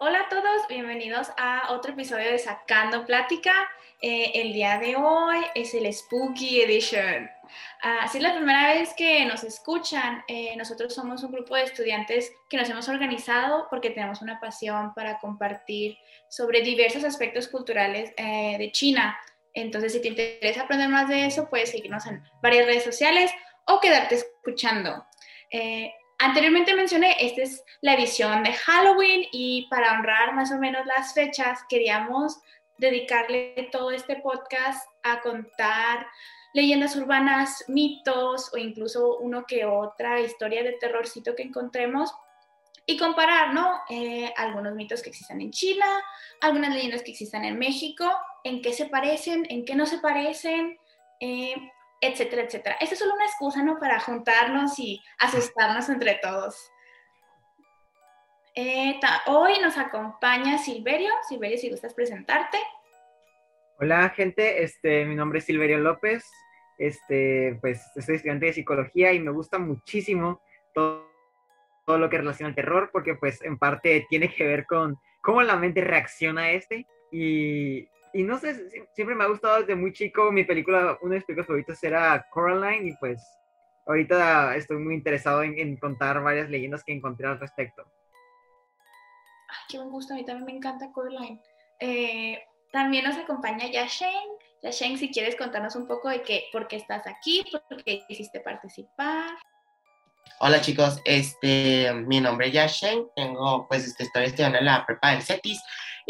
Hola a todos, bienvenidos a otro episodio de Sacando Plática. Eh, el día de hoy es el Spooky Edition. Uh, si es la primera vez que nos escuchan, eh, nosotros somos un grupo de estudiantes que nos hemos organizado porque tenemos una pasión para compartir sobre diversos aspectos culturales eh, de China. Entonces, si te interesa aprender más de eso, puedes seguirnos en varias redes sociales o quedarte escuchando. Eh, anteriormente mencioné, esta es la edición de Halloween y para honrar más o menos las fechas, queríamos dedicarle todo este podcast a contar leyendas urbanas, mitos o incluso uno que otra historia de terrorcito que encontremos y comparar, ¿no? Eh, algunos mitos que existen en China, algunas leyendas que existen en México, en qué se parecen, en qué no se parecen, eh, etcétera, etcétera. Esta es solo una excusa, ¿no? Para juntarnos y asustarnos entre todos. Eh, hoy nos acompaña Silverio. Silverio, si gustas presentarte. Hola, gente. Este, mi nombre es Silverio López. Este, pues soy estudiante de psicología y me gusta muchísimo todo todo lo que relaciona al terror, porque pues en parte tiene que ver con cómo la mente reacciona a este. Y, y no sé, siempre me ha gustado desde muy chico, mi película, una de mis películas favoritas era Coraline y pues ahorita estoy muy interesado en, contar varias leyendas que encontré al respecto. Ay, qué buen gusto, a mí también me encanta Coraline. Eh, también nos acompaña Yashen. Yashen, si quieres contarnos un poco de qué, por qué estás aquí, por qué hiciste participar. Hola chicos, este, mi nombre es Yashen, tengo, pues, este, estoy estudiando en la prepa del CETIS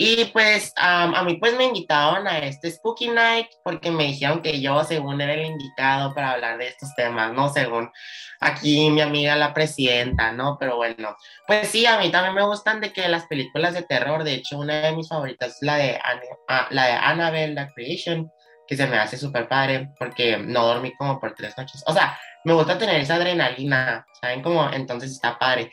y pues a mí pues me invitaron a este Spooky Night porque me dijeron que yo según era el indicado para hablar de estos temas, ¿no? Según aquí mi amiga la presidenta, ¿no? Pero bueno, pues sí, a mí también me gustan de que las películas de terror, de hecho una de mis favoritas es la de, ah, la de Annabelle, The Creation, que se me hace súper padre porque no dormí como por tres noches. O sea, me gusta tener esa adrenalina, ¿saben? Como entonces está padre.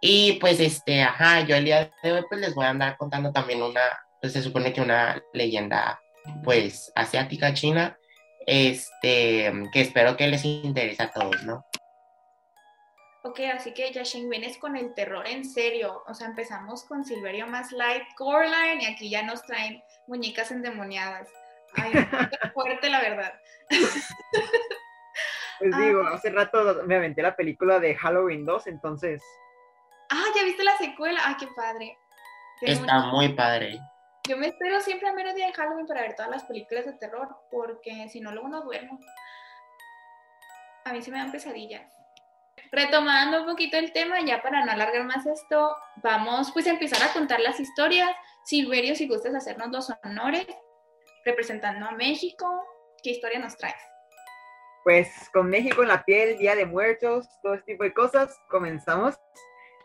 Y pues este, ajá, yo el día de hoy pues les voy a andar contando también una, pues se supone que una leyenda pues asiática china, este, que espero que les interese a todos, ¿no? Ok, así que Yashin, vienes con el terror en serio. O sea, empezamos con Silverio más light, Coraline, y aquí ya nos traen muñecas endemoniadas. Ay, fuerte la verdad. Pues ah, digo, hace rato me aventé la película de Halloween 2, entonces. Ah, ya viste la secuela. Ah, qué padre. Está muy padre. Yo me espero siempre a menos día de Halloween para ver todas las películas de terror, porque si no, luego no duermo. A mí se me dan pesadillas. Retomando un poquito el tema, ya para no alargar más esto, vamos pues a empezar a contar las historias. Silverio, si gustas hacernos los honores, representando a México, ¿qué historia nos traes? Pues con México en la piel, Día de Muertos, todo este tipo de cosas, comenzamos.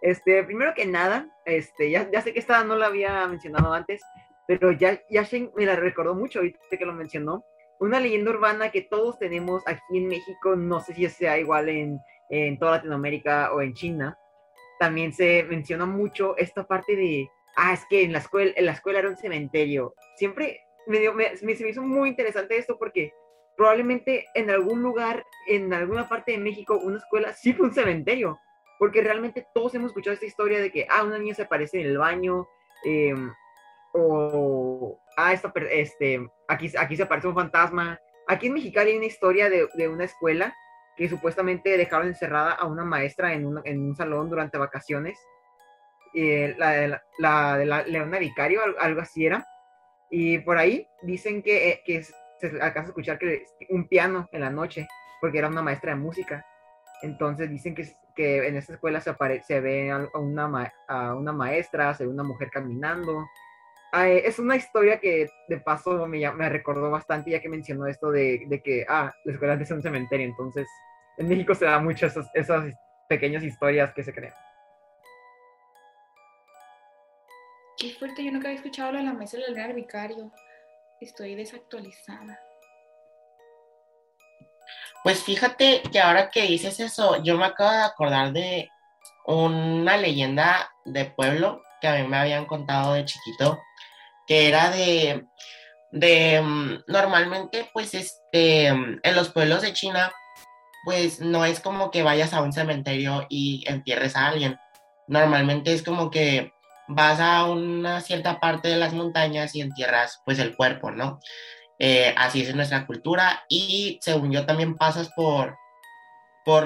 Este, primero que nada, este, ya, ya sé que esta no la había mencionado antes, pero ya Yashin me la recordó mucho ahorita que lo mencionó. Una leyenda urbana que todos tenemos aquí en México, no sé si sea igual en, en toda Latinoamérica o en China. También se menciona mucho esta parte de, ah, es que en la escuela, en la escuela era un cementerio. Siempre me, dio, me, me, se me hizo muy interesante esto porque probablemente en algún lugar, en alguna parte de México, una escuela sí fue un cementerio, porque realmente todos hemos escuchado esta historia de que, ah, una niña se aparece en el baño, em, o, ah, esta, este, aquí, aquí se aparece un fantasma. Aquí en Mexicali hay una historia de, de una escuela que supuestamente dejaron encerrada a una maestra en un, en un salón durante vacaciones. Eh, la, la, de la Leona Vicario, algo así era. Y por ahí dicen que, eh, que se alcanza a escuchar que un piano en la noche, porque era una maestra de música. Entonces dicen que, que en esta escuela se, se ve a una, a una maestra, se ve una mujer caminando. es una historia que de paso me, me recordó bastante ya que mencionó esto de, de que, ah, la escuela es un cementerio. Entonces, en México se da mucho esas, esas pequeñas historias que se crean. Qué fuerte, yo nunca había escuchado la mesa del vicario estoy desactualizada. Pues fíjate que ahora que dices eso, yo me acabo de acordar de una leyenda de pueblo que a mí me habían contado de chiquito, que era de, de mm, normalmente pues este, en los pueblos de China pues no es como que vayas a un cementerio y entierres a alguien. Normalmente es como que vas a una cierta parte de las montañas y entierras pues el cuerpo, ¿no? Eh, así es nuestra cultura y según yo también pasas por, por,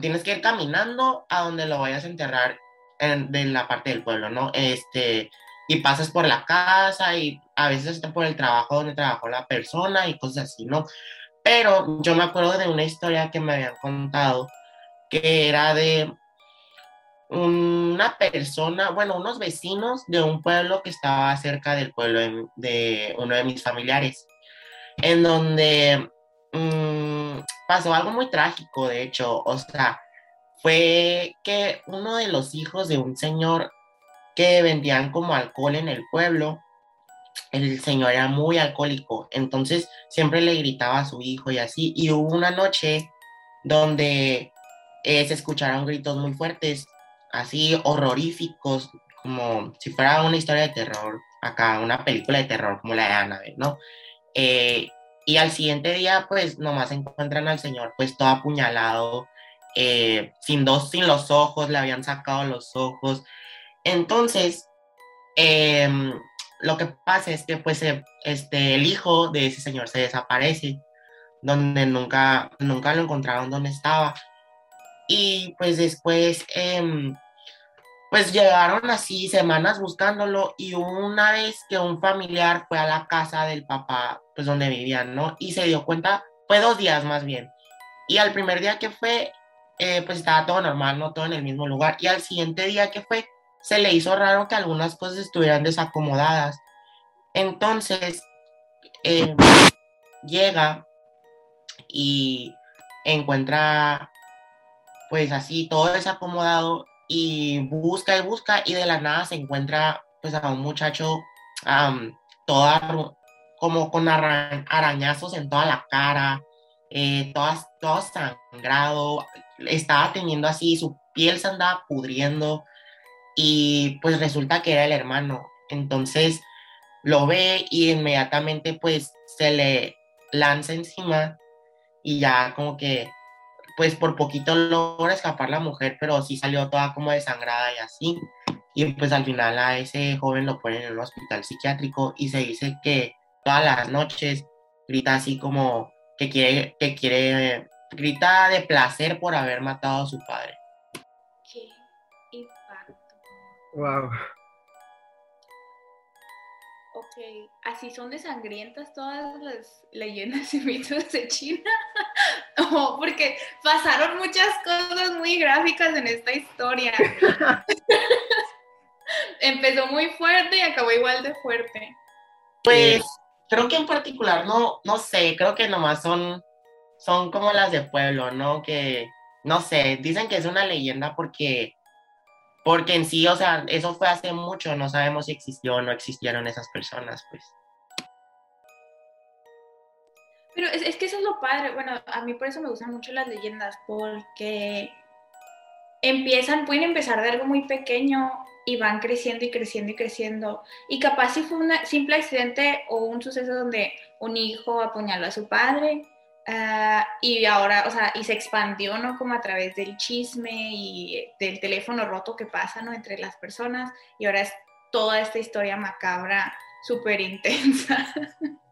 tienes que ir caminando a donde lo vayas a enterrar en, de la parte del pueblo, ¿no? Este, y pasas por la casa y a veces está por el trabajo donde trabajó la persona y cosas así, ¿no? Pero yo me acuerdo de una historia que me habían contado que era de una persona, bueno, unos vecinos de un pueblo que estaba cerca del pueblo de, uno de mis familiares, en donde mm, pasó algo muy trágico, de hecho, o sea, fue que uno de los hijos de un señor que vendían como alcohol en el pueblo, el señor era muy alcohólico, entonces siempre le gritaba a su hijo y así, y hubo una noche donde eh, se escucharon gritos muy fuertes así horroríficos, como si fuera una historia de terror, acá una película de terror como la de Annabelle, ¿no? Eh, y al siguiente día, pues nomás encuentran al señor, pues todo apuñalado, eh, sin dos, sin los ojos, le habían sacado los ojos. Entonces, em, lo que pasa es que, pues, eh, este, el hijo de ese señor se desaparece, donde nunca, nunca lo encontraron donde estaba. Y pues después, em, pues llegaron así semanas buscándolo y una vez que un familiar fue a la casa del papá, pues donde vivían, ¿no? Y se dio cuenta, fue dos días más bien. Y al primer día que fue, eh, pues estaba todo normal, no todo en el mismo lugar. Y al siguiente día que fue, se le hizo raro que algunas cosas estuvieran desacomodadas. Entonces, em, llega y encuentra pues así todo desacomodado y busca y busca y de la nada se encuentra pues a un muchacho toda como con arañazos en toda la cara, eh, todo, sangrado, estaba teniendo así, su piel se andaba pudriendo y pues resulta que era el hermano. Entonces lo ve y inmediatamente pues se le lanza encima y ya como que pues por poquito logra escapar la mujer, pero sí salió toda como desangrada y así. Y pues al final a ese joven lo ponen en un hospital psiquiátrico y se dice que todas las noches grita así como que quiere, que quiere, grita de placer por haber matado a su padre. Qué impacto. Wow. Ok, así son de sangrientas todas las leyendas y mitos de China. oh, porque pasaron muchas cosas muy gráficas en esta historia. Empezó muy fuerte y acabó igual de fuerte. Pues creo que en particular no, no sé, creo que nomás son, son como las de pueblo, ¿no? Que, no sé, dicen que es una leyenda porque porque en sí, o sea, eso fue hace mucho, no sabemos si existió o no existieron esas personas, pues. Pero es, que eso es lo padre, bueno, a mí por eso me gustan mucho las leyendas, porque empiezan, pueden empezar de algo muy pequeño y van creciendo y creciendo y creciendo. Y capaz si fue un simple accidente o un suceso donde un hijo apuñaló a su padre Ah, y ahora, o sea, y se expandió, ¿no? Como a través del chisme y del teléfono roto que pasa, ¿no? Entre las personas. Y ahora es toda esta historia macabra súper intensa.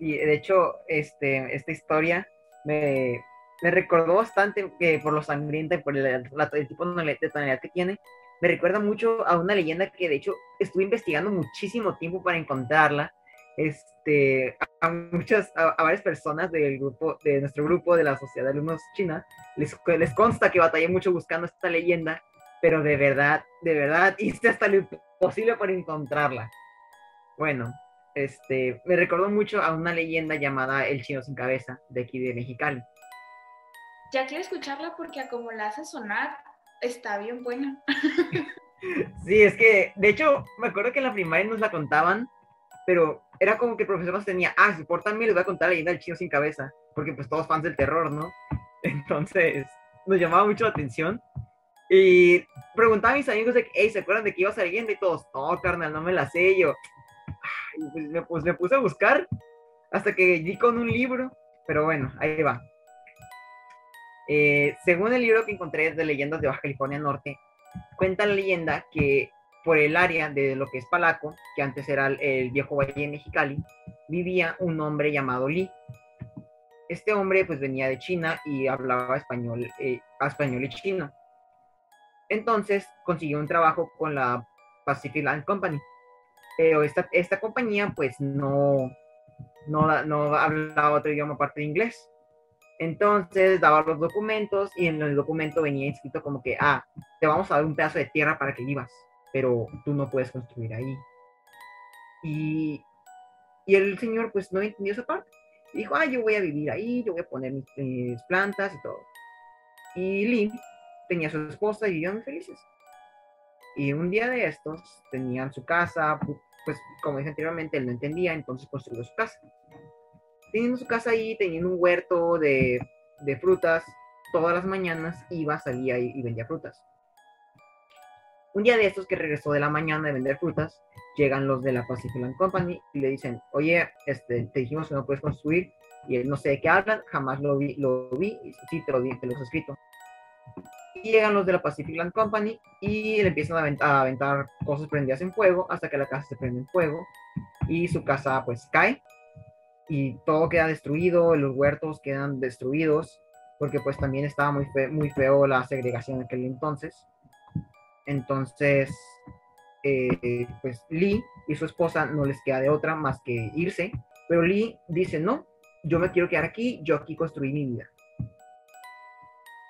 Y de hecho, este, esta historia me, me recordó bastante que por lo sangrienta y por el, el tipo de tonalidad que tiene, me recuerda mucho a una leyenda que de hecho estuve investigando muchísimo tiempo para encontrarla, este, a muchas, a, varias personas del grupo, de nuestro grupo de la Sociedad de Alumnos China, les, les consta que batallé mucho buscando esta leyenda, pero de verdad, de verdad, hice hasta lo imposible para encontrarla. Bueno, este, me recordó mucho a una leyenda llamada El Chino Sin Cabeza, de aquí de Mexicali. Ya quiero escucharla porque como la hace sonar, está bien buena. sí, es que, de hecho, me acuerdo que en la primaria nos la contaban, pero era como que el profesor nos tenía, ah, si por también les voy a contar la leyenda del chino sin cabeza, porque pues todos fans del terror, ¿no? Entonces, nos llamaba mucho la atención. Y preguntaba a mis amigos de hey, ¿se acuerdan de que iba esa leyenda? Y todos, no, carnal, no me la sé yo. Pues, me, pues, me puse a buscar hasta que di con un libro. pero bueno, ahí va. Eh, según el libro que encontré de leyendas de Baja California Norte, cuenta la leyenda que por el área de lo que es Palaco, que antes era el, viejo valle de Mexicali, vivía un hombre llamado Lee. Este hombre pues venía de China y hablaba español, eh, español y chino. Entonces consiguió un trabajo con la Pacific Land Company. Pero esta, esta compañía pues no, no, no hablaba otro idioma aparte de inglés. Entonces daba los documentos y en el documento venía escrito como que, ah, te vamos a dar un pedazo de tierra para que vivas pero tú no puedes construir ahí. Y, y el señor pues no entendió esa parte. dijo, ah, yo voy a vivir ahí, yo voy a poner mis, plantas y todo. Y Lee tenía a su esposa y vivían felices. Y un día de estos tenían su casa, pues como dije anteriormente, él no entendía, entonces construyó su casa. Teniendo su casa ahí, teniendo un huerto de, de frutas, todas las mañanas iba, salía y vendía frutas. Un día de estos que regresó de la mañana de vender frutas, llegan los de la Pacific Land Company y le dicen, oye, este, te dijimos que no puedes construir, y él no sé de qué hablan, jamás lo vi, lo vi, y sí, te lo, te lo he escrito. Llegan los de la Pacific Land Company y le empiezan a aventar, a aventar cosas prendidas en fuego hasta que la casa se prende en fuego y su casa pues cae y todo queda destruido, los huertos quedan destruidos porque pues también estaba muy, muy feo la segregación en aquel entonces entonces, eh, pues Lee y su esposa no les queda de otra más que irse, pero Lee dice, no, yo me quiero quedar aquí, yo aquí construí mi vida.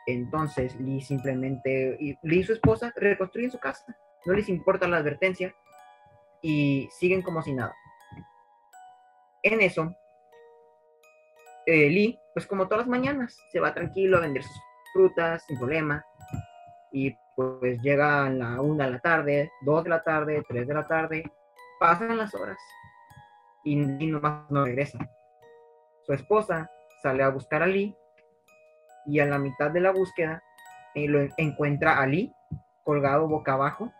Entonces Lee simplemente, Lee y su esposa reconstruyen su casa, no les importa la advertencia y siguen como si nada. En eso, eh, Lee, pues como todas las mañanas, se va tranquilo a vender sus frutas sin problema y pues llega a la una de la tarde, dos de la tarde, tres de la tarde, pasan las horas y, nomás no regresa. Su esposa sale a buscar a Lee y a la mitad de la búsqueda eh, lo encuentra a Lee colgado boca abajo,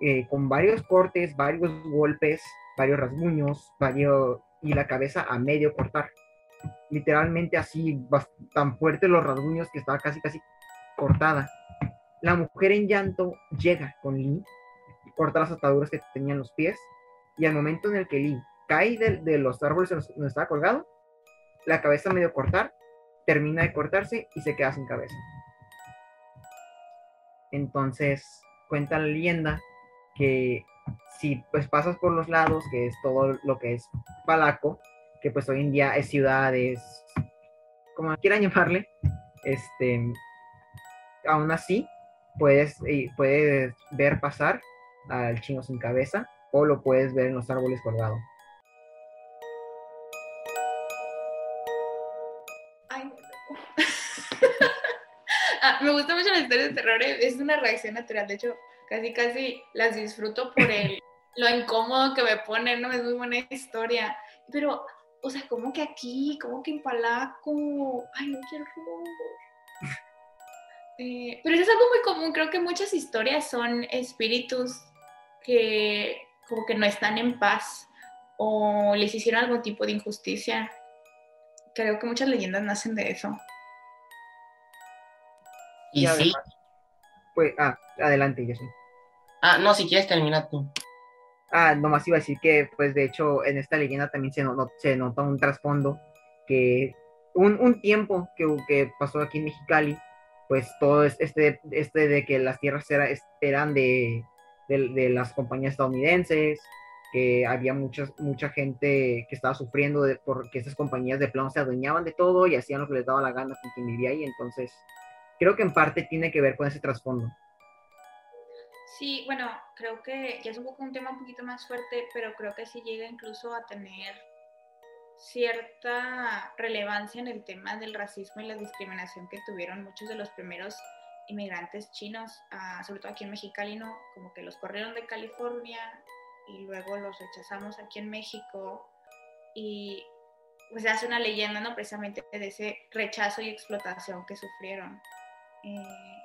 eh, con varios cortes, varios golpes, varios rasguños, varios, y la cabeza a medio cortar. Literalmente así, tan fuertes los rasguños que estaba casi, casi cortada. La mujer en llanto llega con Lee, corta las ataduras que tenían los pies, y al momento en el que Lee cae de, los árboles donde estaba colgado, la cabeza medio cortar, termina de cortarse y se queda sin cabeza. Entonces cuenta la leyenda que si pues pasas por los lados, que es todo lo que es Palaco, que pues hoy en día es ciudades, como quieran llamarle, este, aún así puedes, puedes ver pasar al chino sin cabeza o lo puedes ver en los árboles colgado. Me gusta mucho las historias de terror, eh, es una reacción natural, de hecho, casi casi las disfruto por el, lo incómodo que me pone, ¿no? Es muy buena historia, pero, o sea, como que aquí, como que en Palaco, ay, no quiero eh, pero eso es algo muy común, creo que muchas historias son espíritus que como que no están en paz o les hicieron algún tipo de injusticia. Creo que muchas leyendas nacen de eso. Y, sí. Pues, ah, adelante, sí. Ah, no, si quieres termina tú. Ah, nomás iba a decir que, pues, de hecho, en esta leyenda también se, se nota un trasfondo que un, un tiempo que, que pasó aquí en Mexicali, pues todo este, este de que las tierras eran de, de, las compañías estadounidenses, que había mucha, mucha gente que estaba sufriendo de, porque esas compañías de plano se adueñaban de todo y hacían lo que les daba la gana con quien vivía ahí. Entonces, creo que en parte tiene que ver con ese trasfondo. Sí, bueno, creo que ya es un poco un tema un poquito más fuerte, pero creo que sí llega incluso a tener cierta relevancia en el tema del racismo y la discriminación que tuvieron muchos de los primeros inmigrantes chinos, ah, sobre todo aquí en Mexicali, ¿no? Como que los corrieron de California y luego los rechazamos aquí en México y pues se hace una leyenda, ¿no? Precisamente de ese rechazo y explotación que sufrieron. Eh,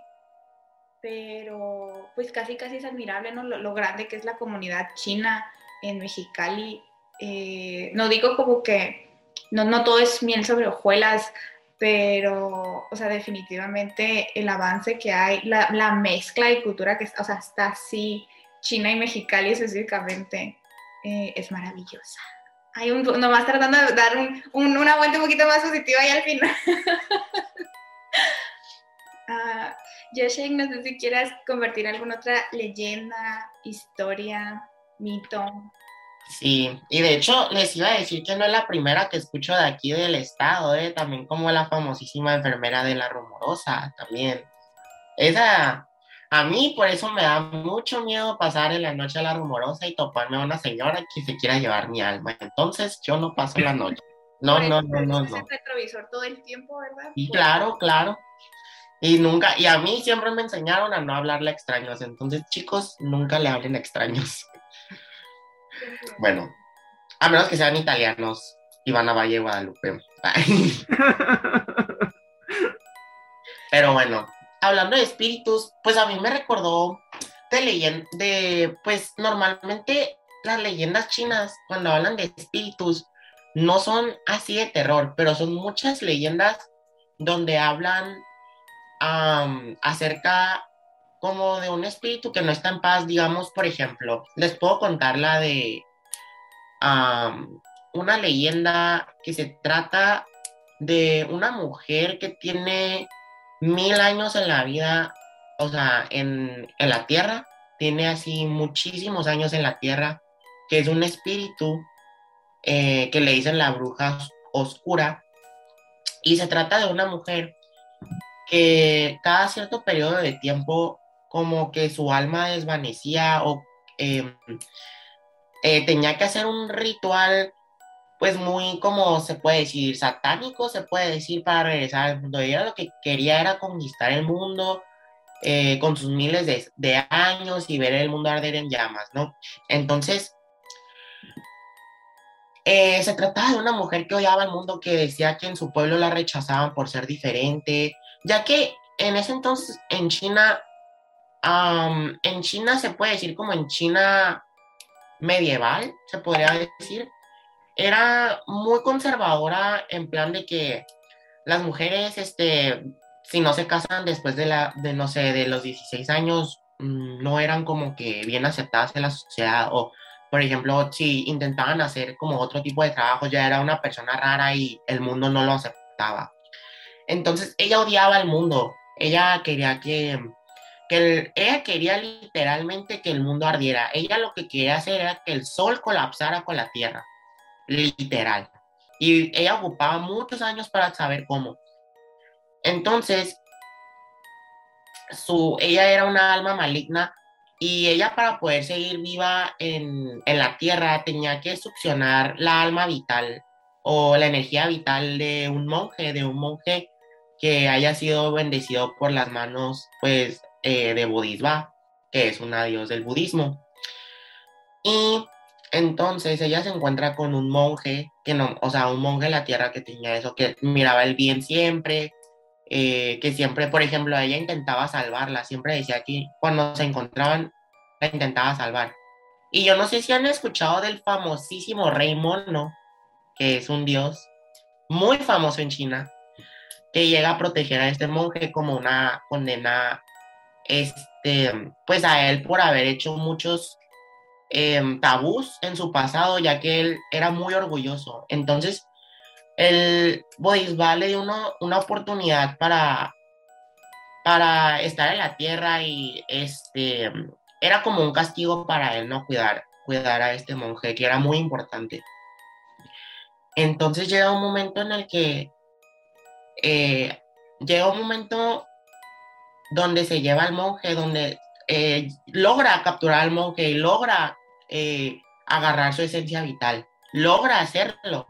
pero pues casi casi es admirable, ¿no? Lo, lo, grande que es la comunidad china en Mexicali eh, no digo como que no, no todo es miel sobre hojuelas, pero, o sea, definitivamente el avance que hay, la, la mezcla de cultura que o sea, está así, China y Mexicali específicamente, eh, es maravillosa. Hay un, nomás tratando de dar un, una vuelta un poquito más positiva ahí al final. uh, no sé si quieras convertir alguna otra leyenda, historia, mito. Sí, y de hecho les iba a decir que no es la primera que escucho de aquí del estado, ¿eh? también como la famosísima enfermera de la rumorosa, también. Esa, a mí por eso me da mucho miedo pasar en la noche a la rumorosa y toparme a una señora que se quiera llevar mi alma. Entonces yo no paso la noche. No, no, no, no, no. El retrovisor todo el tiempo, ¿verdad? Y claro, claro. Y nunca, y a mí siempre me enseñaron a no hablarle a extraños. Entonces, chicos, nunca le hablen a extraños. Bueno, a menos que sean italianos, Ivana Valle Guadalupe. Pero bueno, hablando de espíritus, pues a mí me recordó de leyendas, de, pues normalmente las leyendas chinas, cuando hablan de espíritus, no son así de terror, pero son muchas leyendas donde hablan acerca como de un espíritu que no está en paz, digamos, por ejemplo, les puedo contar la de una leyenda que se trata de una mujer que tiene mil años en la vida, o sea, en, la tierra, tiene así muchísimos años en la tierra, que es un espíritu eh, que le dicen la bruja oscura, y se trata de una mujer que cada cierto periodo de tiempo como que su alma desvanecía o em, eh, tenía que hacer un ritual pues muy como se puede decir satánico se puede decir para regresar al mundo ella lo que quería era conquistar el mundo eh, con sus miles de, años y ver el mundo arder en llamas no entonces eh, se trataba de una mujer que odiaba al mundo que decía que en su pueblo la rechazaban por ser diferente ya que en ese entonces en China en China se puede decir como en China medieval, se podría decir, era muy conservadora en plan de que las mujeres, este, si no se casan después de la, de no sé, de los 16 años, mm, no eran como que bien aceptadas en la sociedad o, por ejemplo, si intentaban hacer como otro tipo de trabajo, ya era una persona rara y el mundo no lo aceptaba. Entonces, ella odiaba al mundo, ella quería que que ella quería literalmente que el mundo ardiera. Ella lo que quería hacer era que el sol colapsara con la tierra, literal. Y ella ocupaba muchos años para saber cómo. Entonces, su, ella era una alma maligna y ella para poder seguir viva en, en la tierra tenía que succionar la alma vital o la energía vital de un monje, de un monje que haya sido bendecido por las manos, pues, eh, de Bodhisattva, que es una dios del budismo. Y entonces ella se encuentra con un monje, que no, o sea, un monje de la tierra que tenía eso, que miraba el bien siempre, eh, que siempre, por ejemplo, ella intentaba salvarla, siempre decía que cuando se encontraban, la intentaba salvar. Y yo no sé si han escuchado del famosísimo rey mono, que es un dios muy famoso en China, que llega a proteger a este monje como una condena este, pues a él por haber hecho muchos em, tabús en su pasado, ya que él era muy orgulloso. Entonces, el Bodhisattva le dio una oportunidad para, para estar en la tierra y este, era como un castigo para él, ¿no? Cuidar, cuidar a este monje, que era muy importante. Entonces llega un momento en el que eh, llega un momento donde se lleva al monje, donde eh, logra capturar al monje y logra eh, agarrar su esencia vital, logra hacerlo.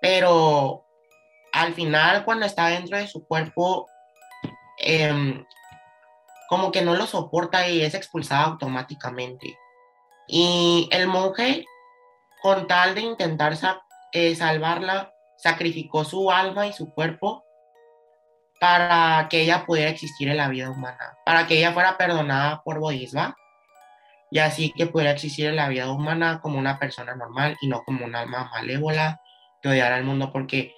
Pero al final, cuando está dentro de su cuerpo, em, como que no lo soporta y es expulsado automáticamente. Y el monje, con tal de intentar salvarla, sacrificó su alma y su cuerpo para que ella pudiera existir en la vida humana, para que ella fuera perdonada por Bodhisattva y así que pudiera existir en la vida humana como una persona normal y no como un alma malévola que odiara al mundo porque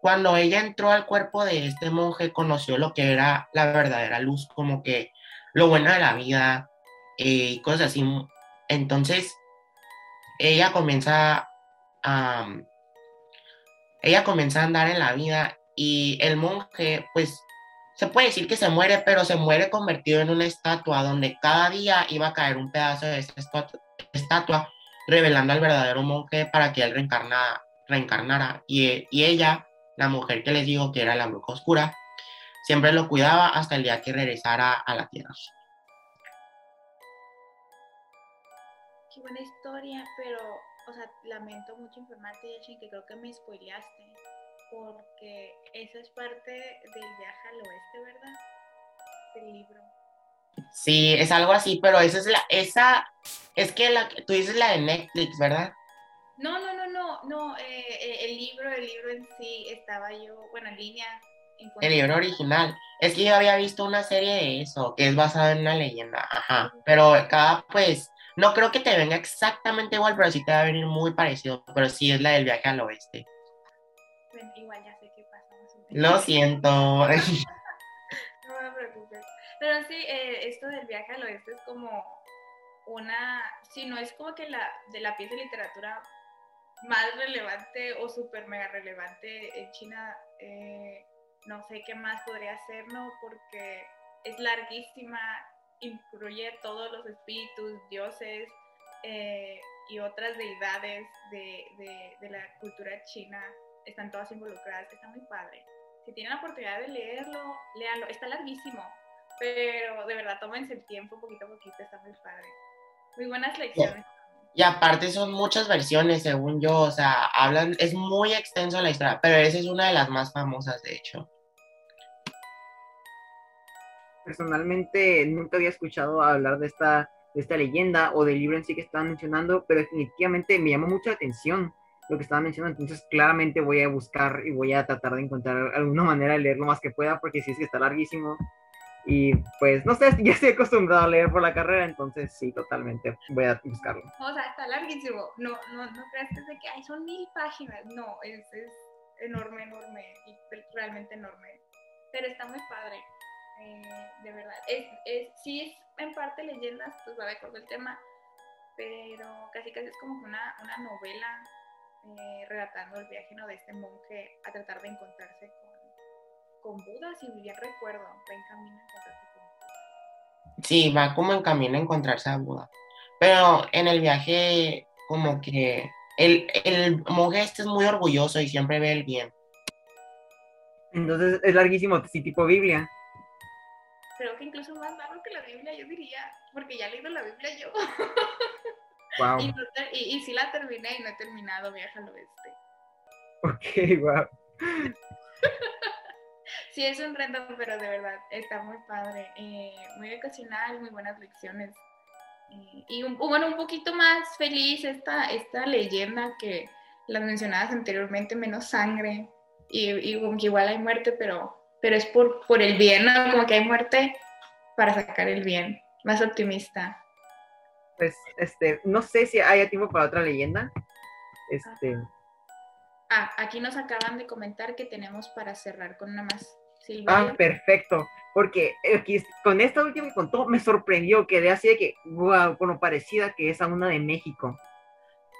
cuando ella entró al cuerpo de este monje conoció lo que era la verdadera luz, como que lo bueno de la vida eh, y cosas así. Entonces, ella comienza ella comienza a andar en la vida y el monje, pues, se puede decir que se muere, pero se muere convertido en una estatua donde cada día iba a caer un pedazo de esa estatua, revelando al verdadero monje para que él reencarnara. reencarnara. Y, y ella, la mujer que les digo que era la bruja oscura, siempre lo cuidaba hasta el día que regresara a la tierra. Qué buena historia, pero, o sea, lamento mucho informarte, Yashin, que creo que me spoileaste porque esa es parte del viaje al oeste, ¿verdad? Del libro. Sí, es algo así, pero esa es la, esa, es que la, tú dices la de Netflix, ¿verdad? No, no, no, no, no, eh, eh, el libro, el libro en sí, estaba yo, bueno, en línea. el libro original. Es que yo había visto una serie de eso, que es basada en una leyenda, ajá, pero cada, pues, no creo que te venga exactamente igual, pero sí te va a venir muy parecido, pero sí es la del viaje al oeste igual ya sé qué pasa. Lo siento. no me preocupes. Pero sí, eh, esto del viaje al oeste es como una, si no es como que la, de la pieza de literatura más relevante o súper mega relevante en China, eh, no sé qué más podría ser, ¿no? Porque es larguísima, incluye todos los espíritus, dioses eh, y otras deidades de, de, de la cultura china están todas involucradas, está muy padre. Si tienen la oportunidad de leerlo, léanlo. Está larguísimo, pero de verdad tómense el tiempo poquito a poquito, está muy padre. Muy buenas lecciones. Y aparte son muchas versiones, según yo, o sea, hablan, es muy extenso la historia, pero esa es una de las más famosas, de hecho. Personalmente nunca había escuchado hablar de esta, de esta leyenda o del libro en sí que estaban mencionando, pero definitivamente me llamó mucha atención lo que estaba mencionando. Entonces, claramente voy a buscar y voy a tratar de encontrar alguna manera de leer lo más que pueda, porque si es que está larguísimo. Y pues, no sé, ya estoy acostumbrado a leer por la carrera, entonces sí, totalmente voy a buscarlo. O sea, está larguísimo. No, no, no creas que, es de que Ay, son mil páginas. No, es, es enorme, enorme y realmente enorme. Pero está muy padre. Eh, de verdad. Es, es, sí es en parte leyendas, pues va de acuerdo el tema, pero casi casi es como una, una novela eh, relatando el viaje ¿no? de este monje a tratar de encontrarse con, con Buda, si bien recuerdo, va en camino a encontrarse con Buda. Sí, va como en camino a encontrarse a Buda. Pero en el viaje, como que el, el monje este es muy orgulloso y siempre ve el bien. Entonces es larguísimo, sí, tipo Biblia. Incluso más largo que la Biblia, yo diría, porque ya he leído la Biblia yo. Y, sí la terminé y no he terminado Viaje al Oeste. Ok, wow. sí, es un reto, pero de verdad está muy padre. Eh, muy ocasional, muy buenas lecciones. Eh, y un, bueno, un poquito más feliz esta, esta leyenda que las mencionadas anteriormente, menos sangre. Y, y igual hay muerte, pero, pero es por, por el bien, ¿no? Como que hay muerte para sacar el bien. Más optimista pues, este, no sé si haya tiempo para otra leyenda. Este. Ah, aquí nos acaban de comentar que tenemos para cerrar con una más. Ah, perfecto. Porque aquí, con esta última que contó, me sorprendió, quedé así de que, wow, con lo parecida que es a una de México.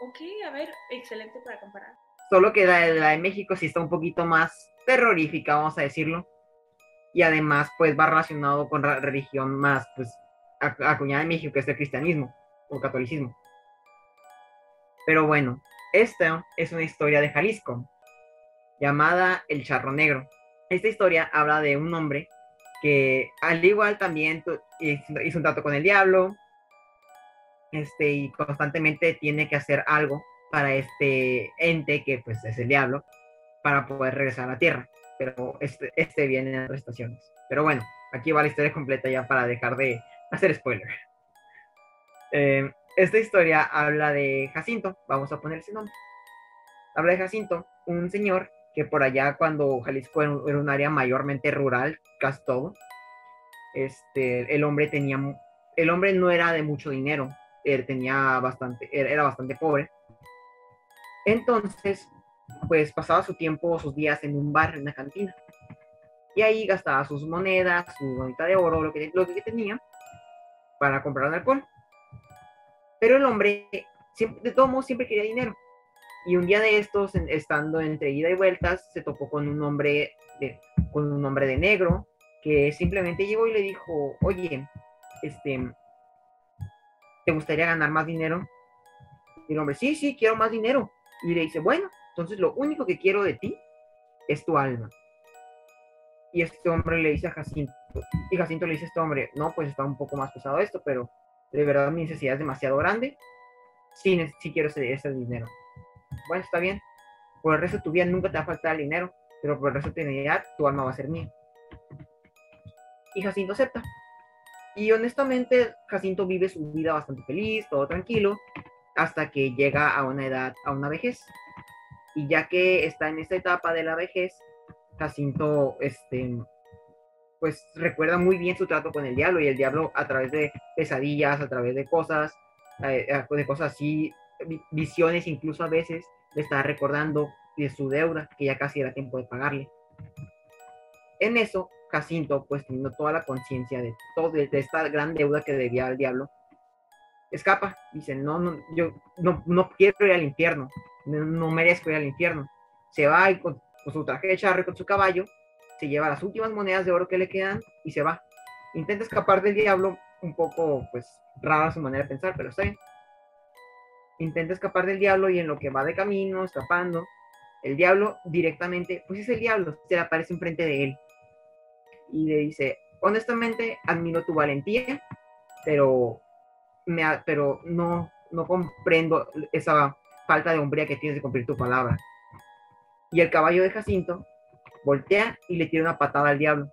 Ok, a ver, excelente para comparar. Solo que la, la de México sí está un poquito más terrorífica, vamos a decirlo. Y además, pues va relacionado con la religión más, pues, acuñada en México, que es el cristianismo o catolicismo. Pero bueno, esta es una historia de Jalisco, llamada El Charro Negro. Esta historia habla de un hombre que al igual también hizo un trato con el diablo, este, y constantemente tiene que hacer algo para este ente que pues es el diablo, para poder regresar a la tierra. Pero este, este viene en otras estaciones. Pero bueno, aquí va la historia completa ya para dejar de hacer spoiler. Eh, esta historia habla de Jacinto, vamos a poner ese nombre. Habla de Jacinto, un señor que por allá cuando Jalisco era un área mayormente rural, casi este, el hombre tenía, el hombre no era de mucho dinero, él tenía bastante, era bastante pobre, Entonces, pues pasaba su tiempo, sus días en un bar, en una cantina. Y ahí gastaba sus monedas, su moneda de oro, lo que, lo que tenía, para comprar alcohol. Pero el hombre, siempre, de todos modos, siempre quería dinero. Y un día de estos, estando entre ida y vueltas, se topó con un hombre de, con un hombre de negro que simplemente llegó y le dijo, oye, este, ¿te gustaría ganar más dinero? Y el hombre, sí, sí, quiero más dinero. Y le dice, bueno, entonces lo único que quiero de ti es tu alma. Y este hombre le dice a Jacinto, y Jacinto le dice a este hombre, no, pues está un poco más pesado esto, pero de verdad mi necesidad es demasiado grande. Sí, sí quiero ese, ese dinero. Bueno, está bien. Por el resto de tu vida nunca te va a faltar el dinero, pero por el resto de tu vida tu alma va a ser mía. Y Jacinto acepta. Y honestamente, Jacinto vive su vida bastante feliz, todo tranquilo, hasta que llega a una edad, a una vejez. Y ya que está en esta etapa de la vejez, Jacinto, este, pues recuerda muy bien su trato con el diablo y el diablo a través de pesadillas, a través de cosas, eh, de cosas así, visiones incluso a veces, le está recordando de su deuda, que ya casi era tiempo de pagarle. En eso, Jacinto, pues teniendo toda la conciencia de, todo, de esta gran deuda que debía al diablo, escapa. Dice, no, no, yo no, no quiero ir al infierno, no, merezco ir al infierno. Se va y con, su traje de charro con su caballo, se lleva las últimas monedas de oro que le quedan y se va. Intenta escapar del diablo, un poco, pues, rara su manera de pensar, pero está. Intenta escapar del diablo y en lo que va de camino, escapando, el diablo directamente, pues es el diablo, se le aparece enfrente de él. Y le dice, honestamente, admiro tu valentía, pero me, pero no, no comprendo esa falta de hombría que tienes de cumplir tu palabra. Y el caballo de Jacinto voltea y le tira una patada al diablo.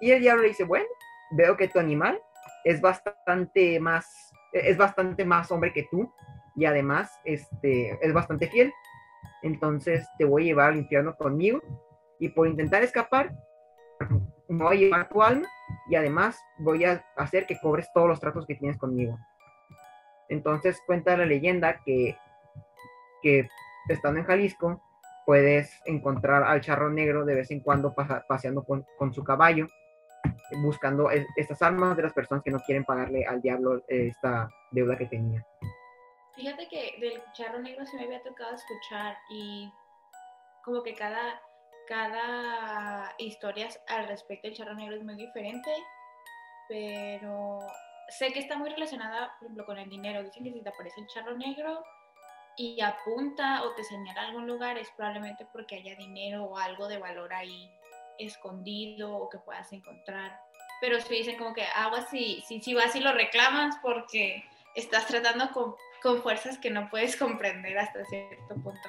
Y el diablo le dice, bueno, veo que tu animal es bastante más, es bastante más hombre que tú y además este, es bastante fiel. Entonces te voy a llevar al infierno conmigo y por intentar escapar, me voy a llevar tu alma y además voy a hacer que cobres todos los tratos que tienes conmigo. Entonces cuenta la leyenda que, que estando en Jalisco puedes encontrar al charro negro de vez en cuando paseando con, su caballo, buscando estas armas de las personas que no quieren pagarle al diablo esta deuda que tenía. Fíjate que del charro negro se me había tocado escuchar y como que cada cada historia al respecto del charro negro es muy diferente, pero sé que está muy relacionada, por ejemplo, con el dinero. Dicen que si te aparece el charro negro y apunta o te señala algún lugar, es probablemente porque haya dinero o algo de valor ahí escondido o que puedas encontrar. Pero si dicen como que agua si, si, si vas y lo reclamas porque estás tratando con, con fuerzas que no puedes comprender hasta cierto punto.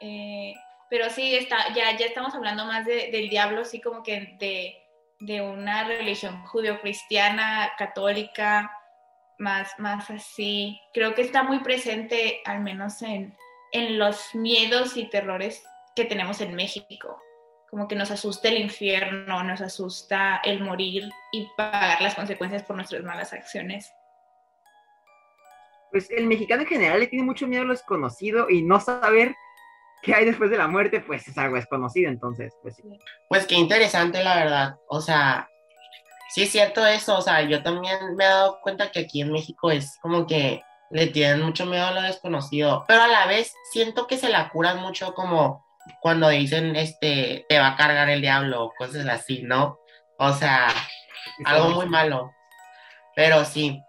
Eh, pero sí, está, ya, ya estamos hablando más del diablo, sí, como que de, de una religión judio-cristiana, católica, más, más así. Creo que está muy presente, al menos en, en los miedos y terrores que tenemos en México. Como que nos asusta el infierno, nos asusta el morir y pagar las consecuencias por nuestras malas acciones. Pues el mexicano en general le tiene mucho miedo a lo desconocido y no saber qué hay después de la muerte, pues es algo desconocido, entonces, pues sí. Pues qué interesante, la verdad. O sea, sí es cierto eso, o sea, yo también me he dado cuenta que aquí en México es como que le tienen mucho miedo a lo desconocido, pero a la vez siento que se la curan mucho como cuando dicen, este, te va a cargar el diablo, o cosas así, ¿no? O sea, algo muy malo. Pero sí.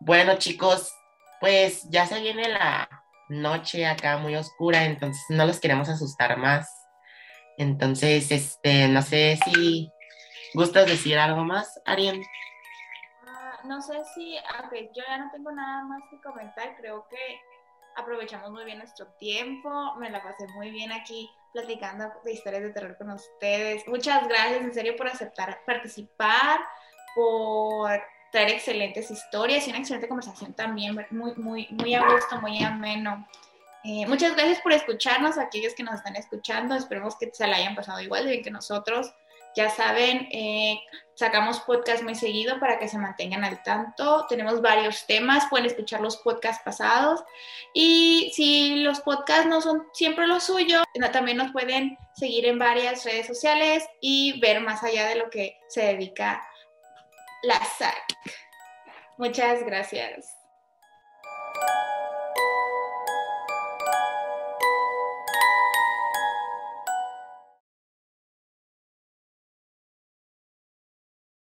Bueno, chicos, pues ya se viene la, noche acá muy oscura, entonces no los queremos asustar más. Entonces, este, no sé si gustas decir algo más, Ariel. Ah, no sé si, aunque yo ya no tengo nada más que comentar, creo que aprovechamos muy bien nuestro tiempo, me la pasé muy bien aquí platicando de historias de terror con ustedes. Muchas gracias en serio por aceptar participar, por traer excelentes historias y una excelente conversación también, muy, muy, muy a gusto, muy ameno. Eh, muchas gracias por escucharnos, aquellos que nos están escuchando. Esperemos que se la hayan pasado igual de bien que nosotros. Ya saben, eh, sacamos podcast muy seguido para que se mantengan al tanto. Tenemos varios temas, pueden escuchar los podcasts pasados. Y si los podcasts no son siempre lo suyo, también nos pueden seguir en varias redes sociales y ver más allá de lo que se dedica la SAC. Muchas gracias.